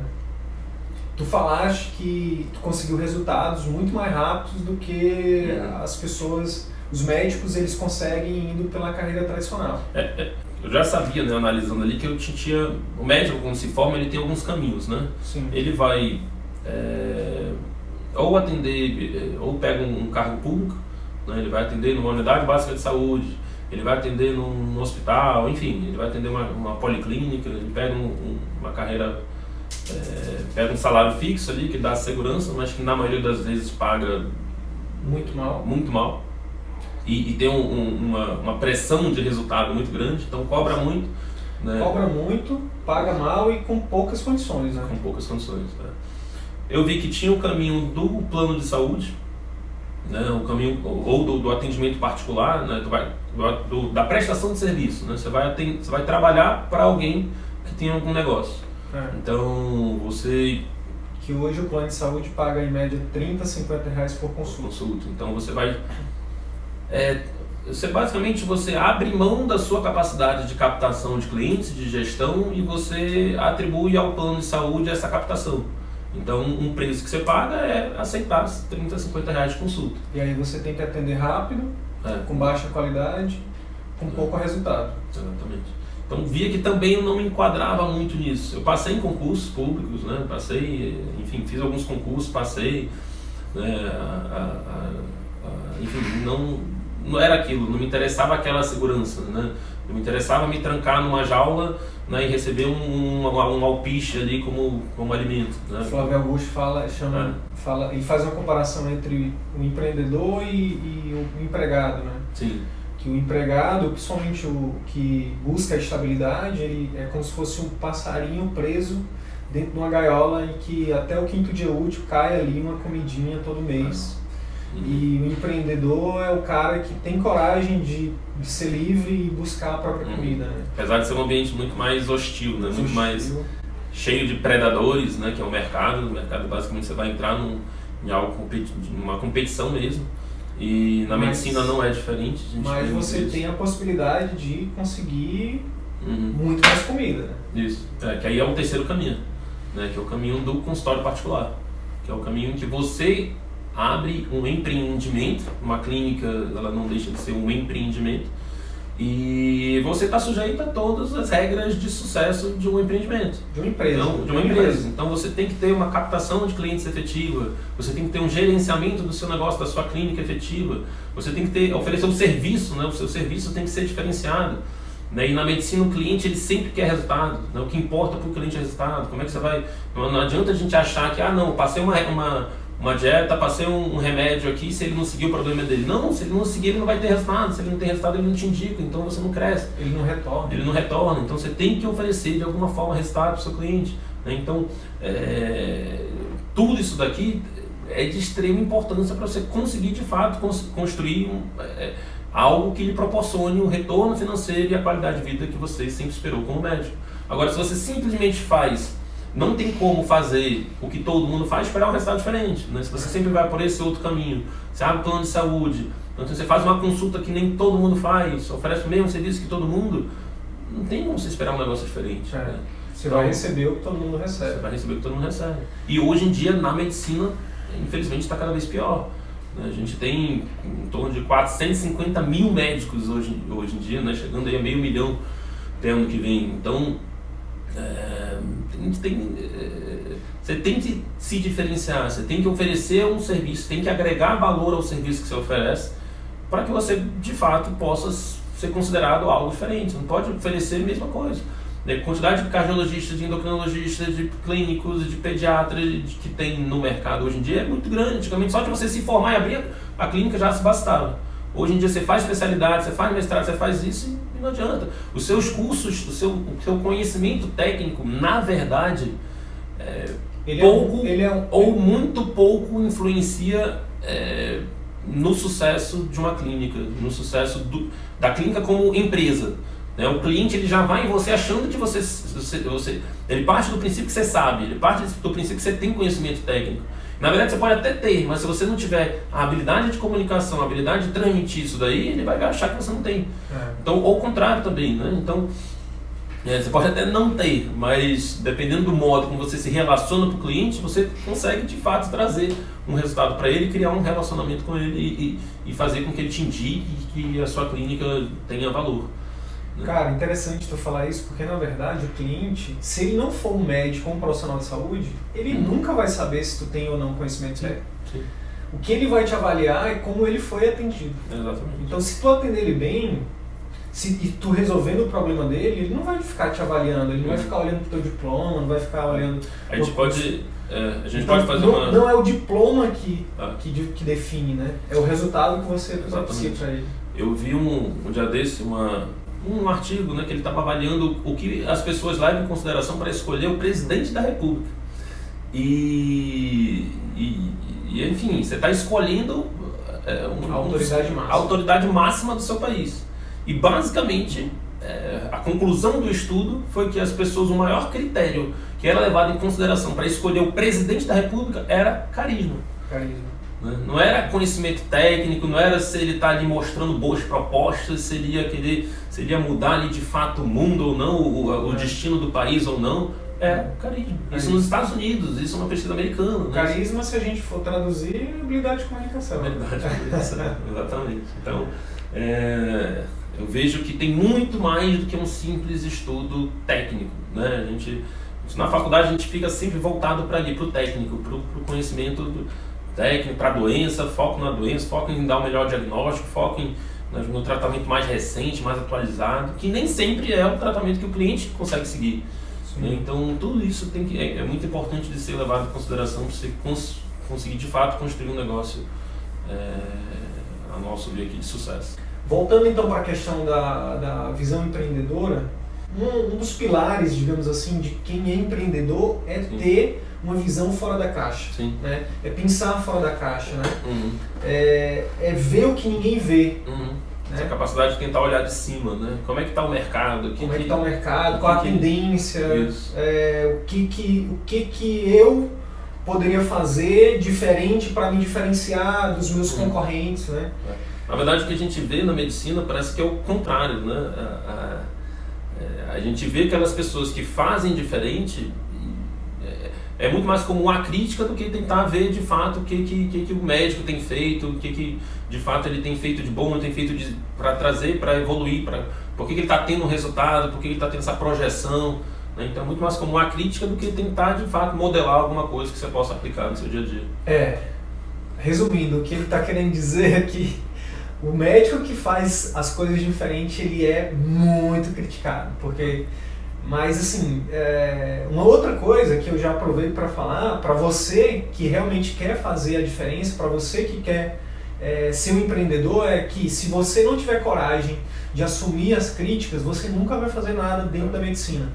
A: Tu falaste que tu conseguiu resultados muito mais rápidos do que uhum. as pessoas, os médicos, eles conseguem indo pela carreira tradicional.
B: É, é, eu já sabia, né, analisando ali, que eu tinha. O médico, quando se forma, ele tem alguns caminhos, né?
A: Sim.
B: Ele vai. É, ou atender, eh, ou pega um, cargo público, né, ele vai atender numa unidade básica de saúde, ele vai atender num, num hospital, enfim, ele vai atender uma, uma policlínica, ele pega um, um, uma carreira, é, pega um salário fixo ali que dá segurança, mas que na maioria das vezes paga
A: muito mal.
B: Muito mal. E, e tem uma, uma pressão de resultado muito grande, então cobra muito. Né?
A: Cobra muito, paga mal e com poucas condições. Né?
B: Com poucas condições. Né? eu vi que tinha o caminho do plano de saúde, né, o caminho ou do, do atendimento particular, né, do, do, da prestação de serviço. Né, você, vai você vai trabalhar para alguém que tem algum negócio. É. Então você.
A: Que hoje o plano de saúde paga em média 30, 50 reais por consulta.
B: consulta. Então você vai. É, você basicamente você abre mão da sua capacidade de captação de clientes, de gestão, e você atribui ao plano de saúde essa captação. Então, um preço que você paga é aceitar 30, 50 reais de consulta.
A: E aí você tem que atender rápido, é. com baixa qualidade, com é. pouco resultado.
B: Exatamente. Então, via que também eu não me enquadrava muito nisso. Eu passei em concursos públicos, né? passei, enfim, fiz alguns concursos, passei, né? a, a, a, enfim, não, não era aquilo, não me interessava aquela segurança, né? Não me interessava me trancar numa jaula né, e receber um, um, um alpiche ali como, como alimento. Né?
A: Flávio Augusto fala, chama, é. fala, ele faz uma comparação entre o empreendedor e, e o empregado, né?
B: Sim.
A: Que o empregado, principalmente o que busca a estabilidade, ele é como se fosse um passarinho preso dentro de uma gaiola em que até o quinto dia útil cai ali uma comidinha todo mês. Uhum. E o empreendedor é o cara que tem coragem de, de ser livre e buscar a própria uhum. comida. Né?
B: Apesar de ser um ambiente muito mais hostil, né? muito hostil. mais cheio de predadores, né? que é o mercado. O mercado basicamente você vai entrar num, em algo uma competição mesmo. E na mas, medicina não é diferente.
A: mas você tem a possibilidade de conseguir uhum. muito mais comida. Né?
B: Isso. É, que aí é o terceiro caminho, né? que é o caminho do consultório particular. Que é o caminho que você abre um empreendimento, uma clínica, ela não deixa de ser um empreendimento, e você está sujeito a todas as regras de sucesso de um empreendimento.
A: De uma empresa.
B: Então, de uma empresa. Então você tem que ter uma captação de clientes efetiva, você tem que ter um gerenciamento do seu negócio, da sua clínica efetiva, você tem que ter, oferecer um serviço, né? o seu serviço tem que ser diferenciado. Né? E na medicina o cliente ele sempre quer resultado. Né? O que importa para o cliente é resultado. Como é que você vai. Não, adianta a gente achar que, ah, não, passei uma, uma, uma dieta, passei um, um, remédio aqui, se ele não seguir o problema dele. Não, se ele não seguir, ele não vai ter resultado. Se ele não tem resultado, ele não te indica. Então você não cresce.
A: Ele não retorna.
B: Ele não retorna. Então você tem que oferecer de alguma forma resultado para o seu cliente. Né? Então, é, tudo isso daqui é de extrema importância para você conseguir de fato construir um, é, algo que lhe proporcione um retorno financeiro e a qualidade de vida que você sempre esperou como médico. Agora, se você simplesmente faz, não tem como fazer o que todo mundo faz, esperar um resultado diferente. Né? Se você sempre vai por esse outro caminho, você abre plano de saúde, então você faz uma consulta que nem todo mundo faz, oferece o mesmo serviço que todo mundo, não tem como você esperar um negócio diferente.
A: É. Né? Você então, vai receber o que todo mundo recebe.
B: Você vai receber o que todo mundo recebe. E hoje em dia, na medicina, infelizmente, está cada vez pior. Né? A gente tem em torno de 450 mil médicos hoje, hoje em dia, né? chegando aí a meio milhão até ano que vem. Então, gente tem, é, você tem que se diferenciar, você tem que oferecer um serviço, tem que agregar valor ao serviço que você oferece para que você, de fato, possa ser considerado algo diferente. Não pode oferecer a mesma coisa. A quantidade de cardiologistas, de endocrinologistas, de clínicos, de pediatras que tem no mercado hoje em dia é muito grande. Antigamente, só de você se formar e abrir a clínica já se bastava. Hoje em dia, você faz especialidade, você faz mestrado, você faz isso não adianta. Os seus cursos, o seu, o seu conhecimento técnico, na verdade, é, pouco é um, é um, ou muito pouco influencia é, no sucesso de uma clínica, no sucesso do, da clínica como empresa. Né? O cliente ele já vai em você achando que você, você, você. Ele parte do princípio que você sabe, ele parte do princípio que você tem conhecimento técnico. Na verdade, você pode até ter, mas se você não tiver a habilidade de comunicação, a habilidade de transmitir isso daí, ele vai achar que você não tem. É. Então, ou o contrário também, né? Então, é, você pode até não ter, mas dependendo do modo como você se relaciona com o cliente, você consegue de fato trazer um resultado para ele, criar um relacionamento com ele e, e, fazer com que ele te indique que a sua clínica tenha valor.
A: Cara, interessante tu falar isso, porque na verdade o cliente, se ele não for um médico ou um profissional de saúde, ele uhum. nunca vai saber se tu tem ou não conhecimento técnico. O que ele vai te avaliar é como ele foi atendido.
B: Exatamente.
A: Então, se tu atender ele bem, se, e tu resolvendo o problema dele, ele não vai ficar te avaliando, ele não vai uhum. ficar olhando pro teu diploma, não vai ficar olhando.
B: A gente pode. É, a gente então, pode fazer
A: não,
B: uma.
A: Não é o diploma que, ah. que, que define, né? É o resultado que você propicia para ele.
B: Eu vi um, um dia desse uma, um artigo né, que ele estava avaliando o que as pessoas levam em consideração para escolher o presidente da República. E, e, e enfim, você está escolhendo
A: é, um, a autoridade,
B: um,
A: máxima.
B: autoridade máxima do seu país. E basicamente, é, a conclusão do estudo foi que as pessoas, o maior critério que era levado em consideração para escolher o presidente da República era carisma.
A: Carisma.
B: Né? Não era conhecimento técnico, não era se ele está ali mostrando boas propostas, se ele ia querer, se ele ia mudar ali de fato o mundo ou não, o, o é. destino do país ou não. É carisma. Isso nos Estados Unidos, isso é uma pesquisa americana. Né?
A: Carisma, se a gente for traduzir, é habilidade de comunicação.
B: Habilidade de comunicação, exatamente. Então, é, eu vejo que tem muito mais do que um simples estudo técnico. Né? A gente, na faculdade a gente fica sempre voltado para ali, para o técnico, para o conhecimento do, técnico para a doença, foco na doença, foco em dar o melhor diagnóstico, foco em, no tratamento mais recente, mais atualizado, que nem sempre é o tratamento que o cliente consegue seguir. Sim. Então, tudo isso tem que, é, é, muito importante de ser levado em consideração para você cons, conseguir de fato construir um negócio é, a nosso ver aqui de sucesso.
A: Voltando então para a questão da, da visão empreendedora, um, um, dos pilares, digamos assim, de quem é empreendedor é Sim. ter uma visão fora da caixa.
B: Sim.
A: Né? É pensar fora da caixa. Né?
B: Uhum.
A: É, é, ver o que ninguém vê.
B: Uhum. Né? Essa capacidade de tentar olhar de cima, né? Como é que está o mercado?
A: Como é que está o mercado? Qual a tendência? É, o que que, o que que eu poderia fazer diferente para me diferenciar dos meus uhum. concorrentes, né?
B: Na verdade, o que a gente vê na medicina parece que é o contrário, né? A, a, é, a gente vê aquelas pessoas que fazem diferente é muito mais como uma crítica do que tentar ver de fato o que, que, que, que o médico tem feito, o que, que de fato ele tem feito de bom, tem feito para trazer, para evoluir, pra, por que, que ele está tendo um resultado, por que ele está tendo essa projeção. Né? Então é muito mais como uma crítica do que tentar de fato modelar alguma coisa que você possa aplicar no seu dia a dia.
A: É, resumindo, o que ele está querendo dizer aqui, o médico que faz as coisas diferentes, ele é muito criticado, porque mas assim, é, uma outra coisa que eu já aproveito para falar, para você que realmente quer fazer a diferença, para você que quer é, ser um empreendedor, é que se você não tiver coragem de assumir as críticas, você nunca vai fazer nada dentro da medicina.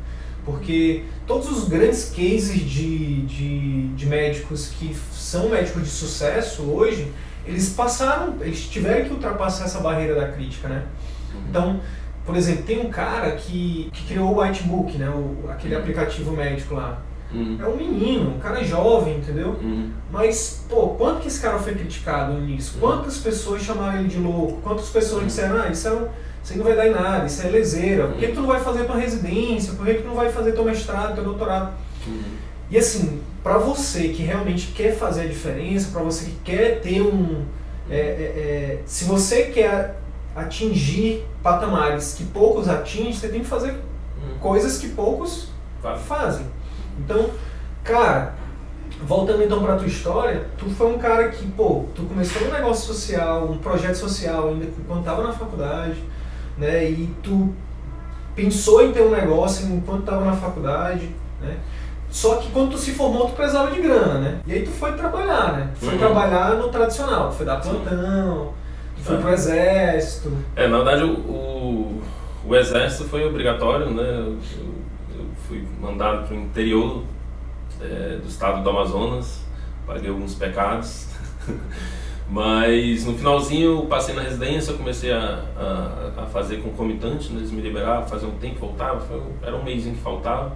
A: Porque todos os grandes cases de, de, de médicos que são médicos de sucesso hoje, eles passaram, eles tiveram que ultrapassar essa barreira da crítica, né? Uhum. Então, por exemplo, tem um cara que, que criou o Whitebook, né? O, aquele uhum. aplicativo médico lá. Uhum. É um menino, um cara jovem, entendeu? Uhum. Mas, pô, quanto que esse cara foi criticado nisso? Uhum. Quantas pessoas chamaram ele de louco? Quantas pessoas uhum. disseram, ah, isso, é isso aí não vai dar em nada, isso é lezeira. Por que, que tu não vai fazer tua residência? Por que, que tu não vai fazer teu mestrado, teu doutorado? E assim, para você que realmente quer fazer a diferença, para você que quer ter um. É, é, é, se você quer atingir patamares que poucos atingem, você tem que fazer hum. coisas que poucos fazem. Então, cara, voltando então para tua história, tu foi um cara que, pô, tu começou um negócio social, um projeto social ainda quando estava na faculdade, né? E tu pensou em ter um negócio enquanto estava na faculdade, né? Só que quando tu se formou, tu precisava de grana, né? E aí tu foi trabalhar, né? Tu foi uhum. trabalhar no tradicional, tu foi dar plantão, tu foi é. pro exército.
B: É, na verdade o, o, o exército foi obrigatório, né? Eu, eu fui mandado pro interior é, do estado do Amazonas, paguei alguns pecados. Mas no finalzinho eu passei na residência, comecei a, a, a fazer concomitante, né? eles me liberavam, fazia um tempo, voltava, foi, era um mês que faltava.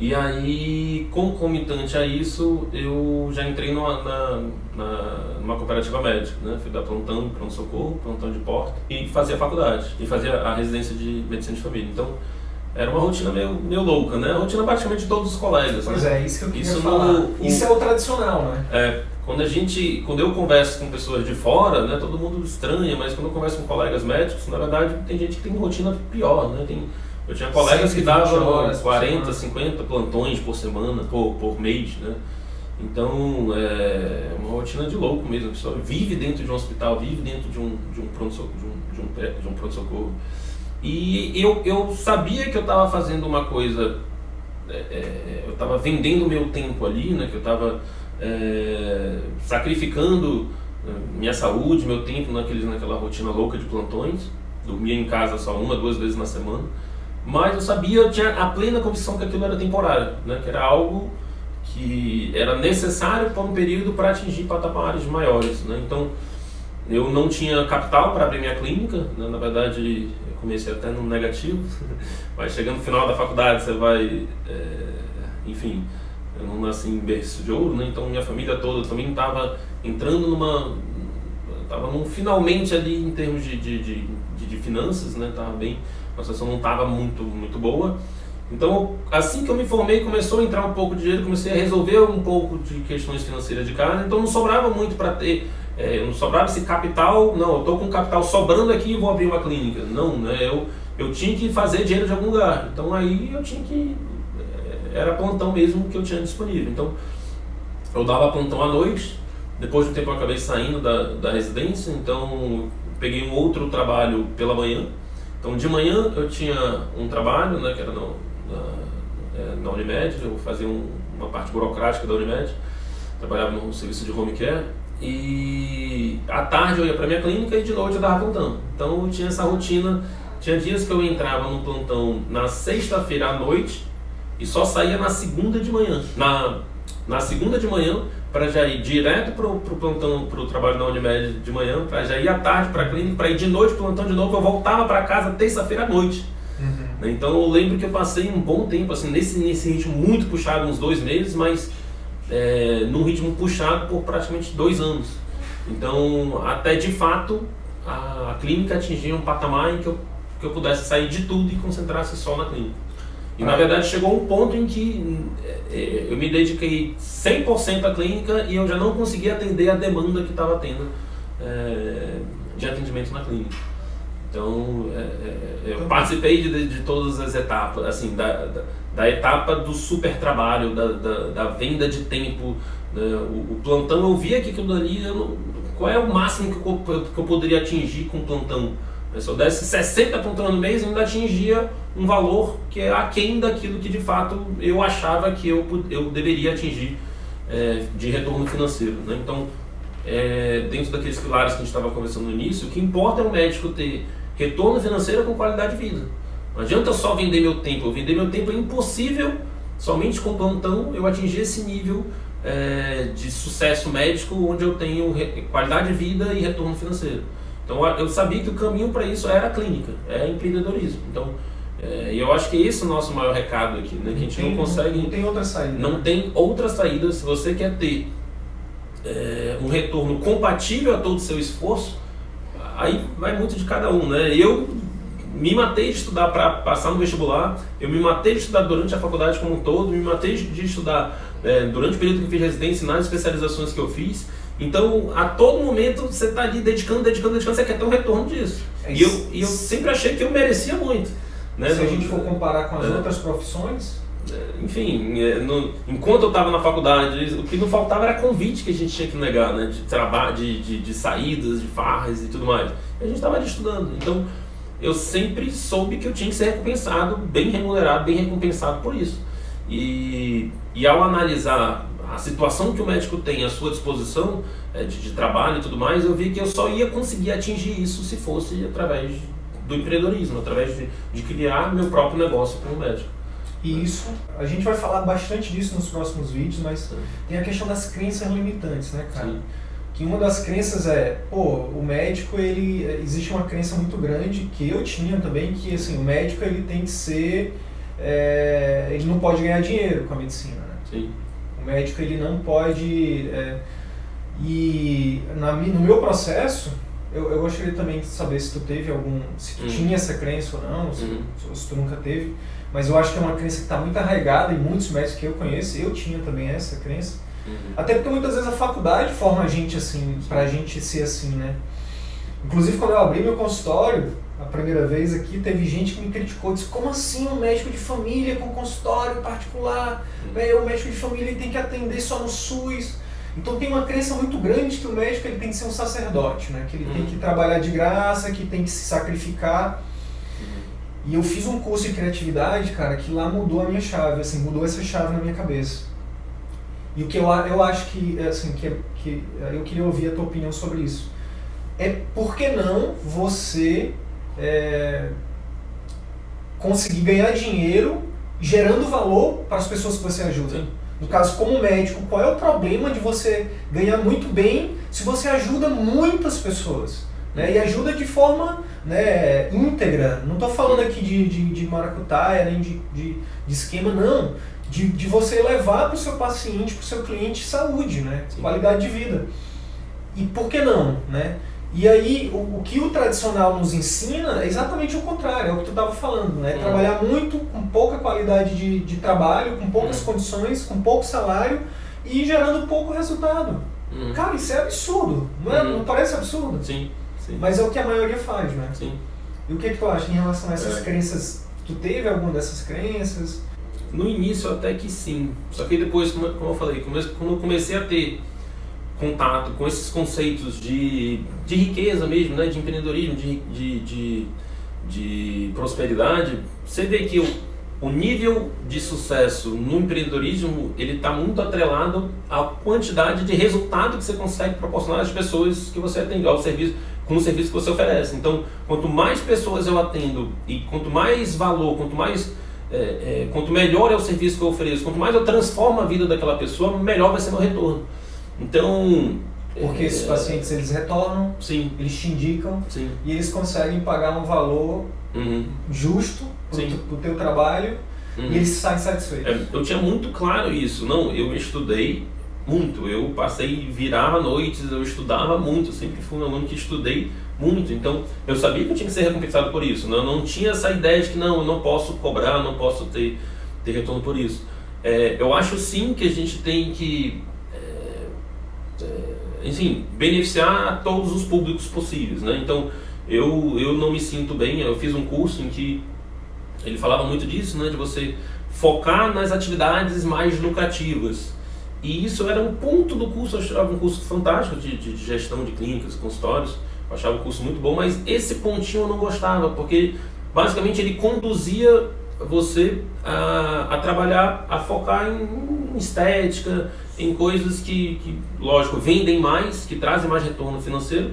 B: E aí, concomitante a isso, eu já entrei numa, na, na, numa cooperativa médica, né? Fui dar plantão, pronto-socorro, plantão de porta e fazia faculdade, e fazia a residência de medicina de família. Então, era uma rotina meio, meio louca, né? A rotina praticamente de todos os colegas.
A: Pois
B: né?
A: é, isso que eu queria isso falar. No, isso é o tradicional, né?
B: É, quando a gente, quando eu converso com pessoas de fora, né? Todo mundo estranha, mas quando eu converso com colegas médicos, na verdade, tem gente que tem rotina pior, né? Tem, eu tinha colegas que davam horas 40, 50 plantões por semana, por, por mês, né? Então, é uma rotina de louco mesmo. A pessoa vive dentro de um hospital, vive dentro de um, de um pronto-socorro. De um, de um, de um pronto -socorro. E eu, eu sabia que eu estava fazendo uma coisa, é, é, eu estava vendendo meu tempo ali, né? Que eu estava é, sacrificando é, minha saúde, meu tempo naqueles, naquela rotina louca de plantões. Dormia em casa só uma, duas vezes na semana mas eu sabia, eu tinha a plena convicção que aquilo era temporário, né? que era algo que era necessário para um período para atingir patamares maiores. Né? Então, eu não tinha capital para abrir minha clínica, né? na verdade, eu comecei até no negativo, mas chegando no final da faculdade, você vai, é, enfim, eu não nasci em berço de ouro, né? então minha família toda também estava entrando numa, estava num finalmente ali em termos de, de, de, de finanças, né? Tava bem a situação não estava muito, muito boa. Então, assim que eu me formei, começou a entrar um pouco de dinheiro, comecei a resolver um pouco de questões financeiras de casa, então não sobrava muito para ter, é, não sobrava esse capital, não, eu estou com capital sobrando aqui e vou abrir uma clínica. Não, né, eu, eu tinha que fazer dinheiro de algum lugar, então aí eu tinha que, é, era plantão mesmo que eu tinha disponível. Então, eu dava plantão à noite, depois de um tempo eu acabei saindo da, da residência, então peguei um outro trabalho pela manhã, então, de manhã eu tinha um trabalho, né, que era no, na, é, na Unimed, eu fazia um, uma parte burocrática da Unimed, trabalhava no serviço de home care, e à tarde eu ia para minha clínica e de noite eu dava plantão. Então, eu tinha essa rotina, tinha dias que eu entrava no plantão na sexta-feira à noite e só saía na segunda de manhã. Na, na segunda de manhã para já ir direto para o plantão, para o trabalho da Unimed de manhã, para já ir à tarde para a clínica, para ir de noite para o plantão de novo, eu voltava para casa terça-feira à noite. Uhum. Né, então eu lembro que eu passei um bom tempo assim nesse, nesse ritmo muito puxado, uns dois meses, mas é, num ritmo puxado por praticamente dois anos. Então até de fato a, a clínica atingia um patamar em que eu, que eu pudesse sair de tudo e concentrar-se só na clínica. E na verdade chegou um ponto em que é, eu me dediquei 100% à clínica e eu já não conseguia atender a demanda que estava tendo é, de atendimento na clínica. Então, é, é, eu então, participei de, de, todas as etapas, assim, da, da, da etapa do super trabalho, da, da, da venda de tempo, né? o, o, plantão, eu via que aquilo ali, eu não, qual é o máximo que eu, que eu poderia atingir com plantão? Se eu desse 60 plantão no mês, eu ainda atingia um valor que é aquém daquilo que de fato eu achava que eu, eu deveria atingir é, de retorno financeiro. Né? Então, é, dentro daqueles pilares que a gente estava conversando no início, o que importa é o médico ter retorno financeiro com qualidade de vida. Não adianta só vender meu tempo. Vender meu tempo é impossível somente com plantão eu atingir esse nível é, de sucesso médico onde eu tenho qualidade de vida e retorno financeiro. Então eu sabia que o caminho para isso era a clínica, é empreendedorismo. Então é, eu acho que esse é o nosso maior recado aqui, né? Que a gente
A: tem,
B: não consegue.
A: Não tem outra saída.
B: Não tem outra saída. Se você quer ter é, um retorno compatível a todo o seu esforço, aí vai muito de cada um, né? Eu me matei de estudar para passar no vestibular, eu me matei de estudar durante a faculdade como um todo, me matei de estudar é, durante o período que eu fiz residência nas especializações que eu fiz. Então, a todo momento, você está ali dedicando, dedicando, dedicando, você quer ter um retorno disso. É e, eu, e eu sempre achei que eu merecia muito. Né?
A: Se a gente for comparar com as é. outras profissões,
B: é, enfim, é, no, enquanto eu estava na faculdade, o que não faltava era convite que a gente tinha que negar, né? De trabalho, de, de, de, saídas, de farras e tudo mais. E a gente estava estudando. Então, eu sempre soube que eu tinha que ser recompensado, bem remunerado, bem recompensado por isso. E, e ao analisar a situação que o médico tem à sua disposição é, de, de, trabalho e tudo mais, eu vi que eu só ia conseguir atingir isso se fosse através do empreendedorismo, através de, de criar meu próprio negócio como médico.
A: E isso, a gente vai falar bastante disso nos próximos vídeos, mas tem a questão das crenças limitantes, né, cara? Sim. Que uma das crenças é, pô, o médico, ele, existe uma crença muito grande, que eu tinha também, que assim, o médico ele tem que ser, é, ele não pode ganhar dinheiro com a medicina, né?
B: Sim.
A: O médico ele não pode. É, e na, no meu processo, eu, eu gostaria também de saber se tu teve algum. se tu uhum. tinha essa crença ou não, se, uhum. se, tu nunca teve. Mas eu acho que é uma crença que está muito arraigada em muitos médicos que eu conheço. Eu tinha também essa crença. Uhum. Até porque muitas vezes a faculdade forma a gente assim, pra gente ser assim, né? Inclusive quando eu abri meu consultório, a primeira vez aqui, teve gente que me criticou, disse, como assim um médico de família com consultório particular? Né? O médico de família tem que atender só no SUS. Então tem uma crença muito grande que o médico ele tem que ser um sacerdote, né? que ele tem que uhum. trabalhar de graça, que tem que se sacrificar. E eu fiz um curso de criatividade, cara, que lá mudou a minha chave, assim, mudou essa chave na minha cabeça. E o que eu, eu acho que, assim, que, que eu queria ouvir a tua opinião sobre isso. É por que não você é, conseguir ganhar dinheiro gerando valor para as pessoas que você ajuda. Sim. No caso, como médico, qual é o problema de você ganhar muito bem se você ajuda muitas pessoas? Né? E ajuda de forma né, íntegra. Não estou falando aqui de, de, de maracutaia, nem de, de, de esquema, não. De, de você levar para o seu paciente, para o seu cliente, saúde, né? qualidade de vida. E por que não? Né? E aí, o, o, que o tradicional nos ensina é exatamente o contrário, é o que tu estava falando, né? Uhum. Trabalhar muito, com pouca qualidade de, de trabalho, com poucas uhum. condições, com pouco salário e gerando pouco resultado. Uhum. Cara, isso é absurdo, não, é, não parece absurdo?
B: Sim, sim.
A: Mas é o que a maioria faz, né?
B: Sim.
A: E o que, que tu acha em relação a essas é. crenças? Tu teve alguma dessas crenças?
B: No início até que sim, só que depois, como eu falei, quando eu comecei a ter contato com esses conceitos de, de riqueza mesmo, né, de empreendedorismo, de, de, de, de prosperidade, você vê que o, o nível de sucesso no empreendedorismo ele está muito atrelado à quantidade de resultado que você consegue proporcionar às pessoas que você atende, ao serviço, com o serviço que você oferece. Então, quanto mais pessoas eu atendo e quanto mais valor, quanto mais é, é, quanto melhor é o serviço que eu ofereço, quanto mais eu transformo a vida daquela pessoa, melhor vai ser meu retorno. Então.
A: Porque é, esses pacientes eles retornam,
B: sim.
A: eles te indicam
B: sim.
A: e eles conseguem pagar um valor
B: uhum.
A: justo para o teu trabalho uhum. e eles saem satisfeitos.
B: É, eu tinha muito claro isso. Não, eu estudei muito. Eu passei, virava noites, eu estudava muito. Eu sempre fui um aluno que estudei muito. Então, eu sabia que eu tinha que ser recompensado por isso. Não, eu não tinha essa ideia de que não, eu não posso cobrar, não posso ter, ter retorno por isso. É, eu acho sim que a gente tem que enfim, beneficiar todos os públicos possíveis, né? Então, eu, eu não me sinto bem, eu fiz um curso em que ele falava muito disso, né? De você focar nas atividades mais lucrativas. E isso era um ponto do curso, eu achava um curso fantástico de, de, de gestão de clínicas, consultórios, eu achava um curso muito bom, mas esse pontinho eu não gostava, porque basicamente ele conduzia você a, a trabalhar, a focar em estética, em coisas que, que, lógico, vendem mais, que trazem mais retorno financeiro,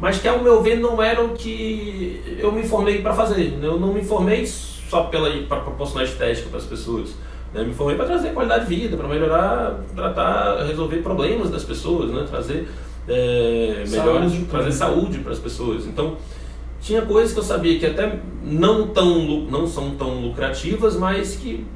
B: mas que, ao meu ver, não eram o que eu me formei para fazer. Né? Eu não me formei só para proporcionar estética para as pessoas. Né? Me formei para trazer qualidade de vida, para melhorar, tratar, resolver problemas das pessoas, né? trazer é, melhores, saúde, trazer saúde para as pessoas. Então, tinha coisas que eu sabia que até não, tão, não são tão lucrativas, mas que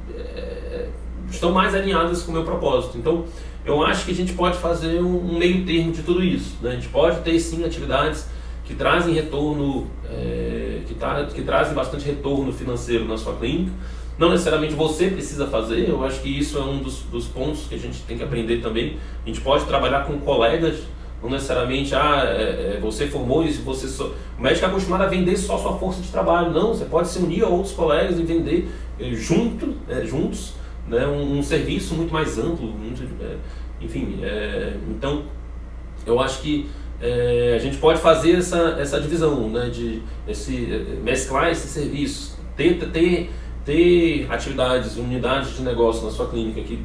B: estão mais alinhadas com o meu propósito. Então, eu acho que a gente pode fazer um, meio termo de tudo isso. Né? A gente pode ter sim atividades que trazem retorno, é, que, tá, que trazem bastante retorno financeiro na sua clínica. Não necessariamente você precisa fazer, eu acho que isso é um dos, dos pontos que a gente tem que aprender também. A gente pode trabalhar com colegas não necessariamente, ah, é, é, você formou isso, você só... O médico é acostumado a vender só sua força de trabalho. Não, você pode se unir a outros colegas e vender é, junto, é, juntos né, um, um, serviço muito mais amplo. É, enfim, é, então eu acho que a gente pode fazer essa, essa divisão, né, de esse, mesclar esses serviços, ter, ter, ter atividades, unidades de negócio na sua clínica que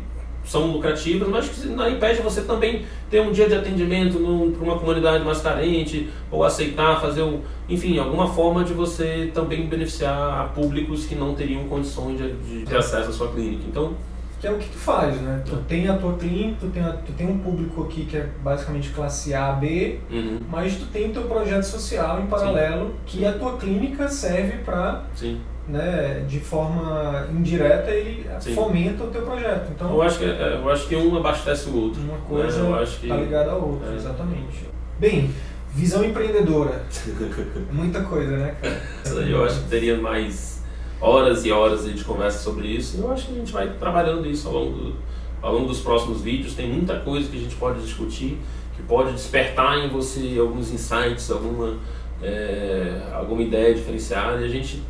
B: são lucrativas, mas que não impede você também ter um dia de atendimento para uma comunidade mais carente, ou aceitar fazer um, enfim, alguma forma de você também beneficiar públicos que não teriam condições de, de ter acesso à sua clínica. Então,
A: que é o que tu faz, né? Tu tem a tua clínica, tu tem, a, tu tem um público aqui que é basicamente classe A, B, uhum. mas tu tem o teu projeto social em paralelo, Sim. que a tua clínica serve para né, de forma indireta ele Sim. fomenta o teu projeto. Então,
B: eu acho que é, eu acho que um abastece o outro.
A: Uma coisa né? eu acho que... tá ligada à outra, é. exatamente. Bem, visão empreendedora. Muita coisa, né, cara?
B: eu acho que teria mais horas e horas de conversa sobre isso. Eu acho que a gente vai trabalhando isso ao longo, do, ao longo dos próximos vídeos. Tem muita coisa que a gente pode discutir, que pode despertar em você alguns insights, alguma, é, alguma ideia diferenciada. E a gente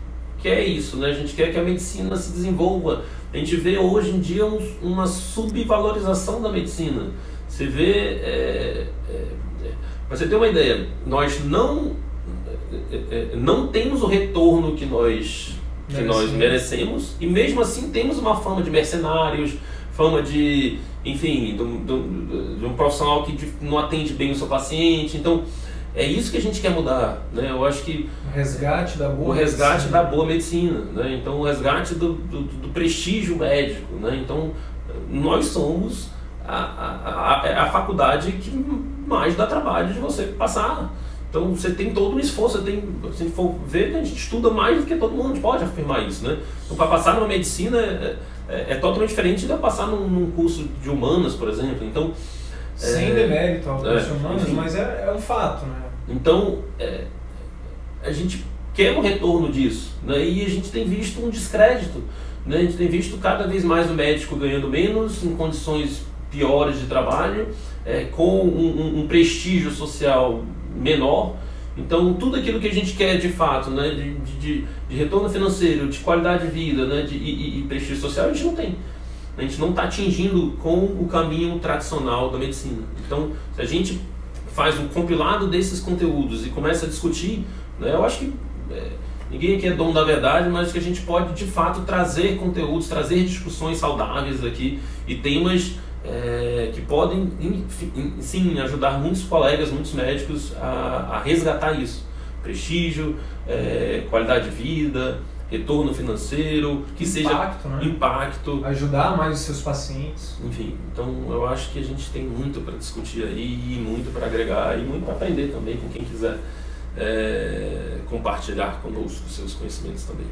B: quer isso, né? A gente quer que a medicina se desenvolva. A gente vê hoje em dia um, uma subvalorização da medicina. Você vê, é, é, é para você ter uma ideia, nós não é, é, não temos o retorno que nós que merecemos. nós merecemos e mesmo assim temos uma fama de mercenários, fama de, enfim, de um, de um profissional que não atende bem o seu paciente. Então é isso que a gente quer mudar, né? Eu acho que
A: resgate da boa
B: o resgate medicina. da boa medicina, né? Então o resgate do, do, do prestígio médico, né? Então nós somos a, a, a, a, faculdade que mais dá trabalho de você passar. Então você tem todo um esforço, você tem, se for ver, a gente estuda mais do que todo mundo pode afirmar isso, né? Então para passar numa medicina é, é, é, totalmente diferente de passar num, num curso de humanas, por exemplo. Então
A: sem é, demérito ao é, humanos, mas é, é um fato, né?
B: Então, é, a gente quer um retorno disso, né? e a gente tem visto um descrédito. Né? A gente tem visto cada vez mais o médico ganhando menos, em condições piores de trabalho, é, com um, um, prestígio social menor. Então, tudo aquilo que a gente quer de fato, né? de, de, de retorno financeiro, de qualidade de vida né? de, e, e prestígio social, a gente não tem a gente não está atingindo com o caminho tradicional da medicina. Então, se a gente faz um compilado desses conteúdos e começa a discutir, né, eu acho que é, ninguém aqui é dono da verdade, mas que a gente pode de fato trazer conteúdos, trazer discussões saudáveis aqui e temas é, que podem sim ajudar muitos colegas, muitos médicos a, a resgatar isso. Prestígio, é, qualidade de vida, retorno financeiro, que impacto, seja né? impacto.
A: Ajudar mais os seus pacientes.
B: Enfim, então eu acho que a gente tem muito para discutir aí, muito para agregar e muito para aprender também com quem quiser é, compartilhar conosco os seus conhecimentos também.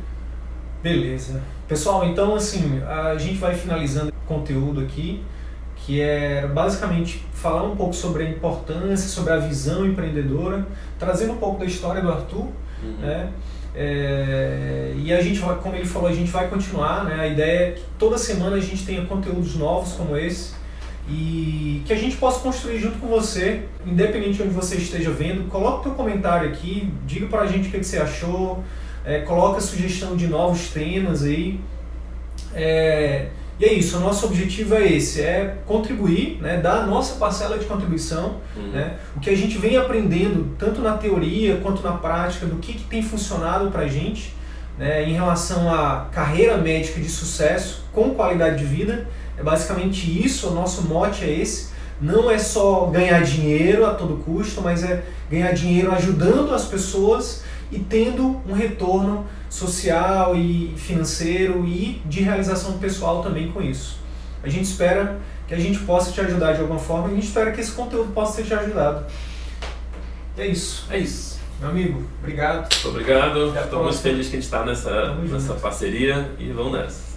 A: Beleza. Pessoal, então assim, a gente vai finalizando o conteúdo aqui, que é basicamente falar um pouco sobre a importância, sobre a visão empreendedora, trazendo um pouco da história do Arthur, uhum. né? É, e a gente vai, como ele falou, a gente vai continuar. Né? A ideia é que toda semana a gente tenha conteúdos novos como esse e que a gente possa construir junto com você, independente de onde você esteja vendo. Coloque teu comentário aqui, diga pra gente o que, que você achou, é, coloca sugestão de novos temas aí. É, E é isso, o nosso objetivo é esse, é contribuir, né, dar a nossa parcela de contribuição, uhum. né, o que a gente vem aprendendo, tanto na teoria quanto na prática, do que, que tem funcionado para a gente né, em relação à carreira médica de sucesso com qualidade de vida. É basicamente isso, o nosso mote é esse. Não é só ganhar dinheiro a todo custo, mas é ganhar dinheiro ajudando as pessoas e tendo um retorno social e financeiro e de realização pessoal também com isso. A gente espera que a gente possa te ajudar de alguma forma e a gente espera que esse conteúdo possa ter te ajudado. É isso.
B: É isso.
A: Meu amigo, obrigado.
B: Muito obrigado. Estou muito feliz que a gente está nessa, nessa parceria e vamos nessa.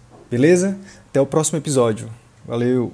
C: Beleza? Até o próximo episódio. Valeu!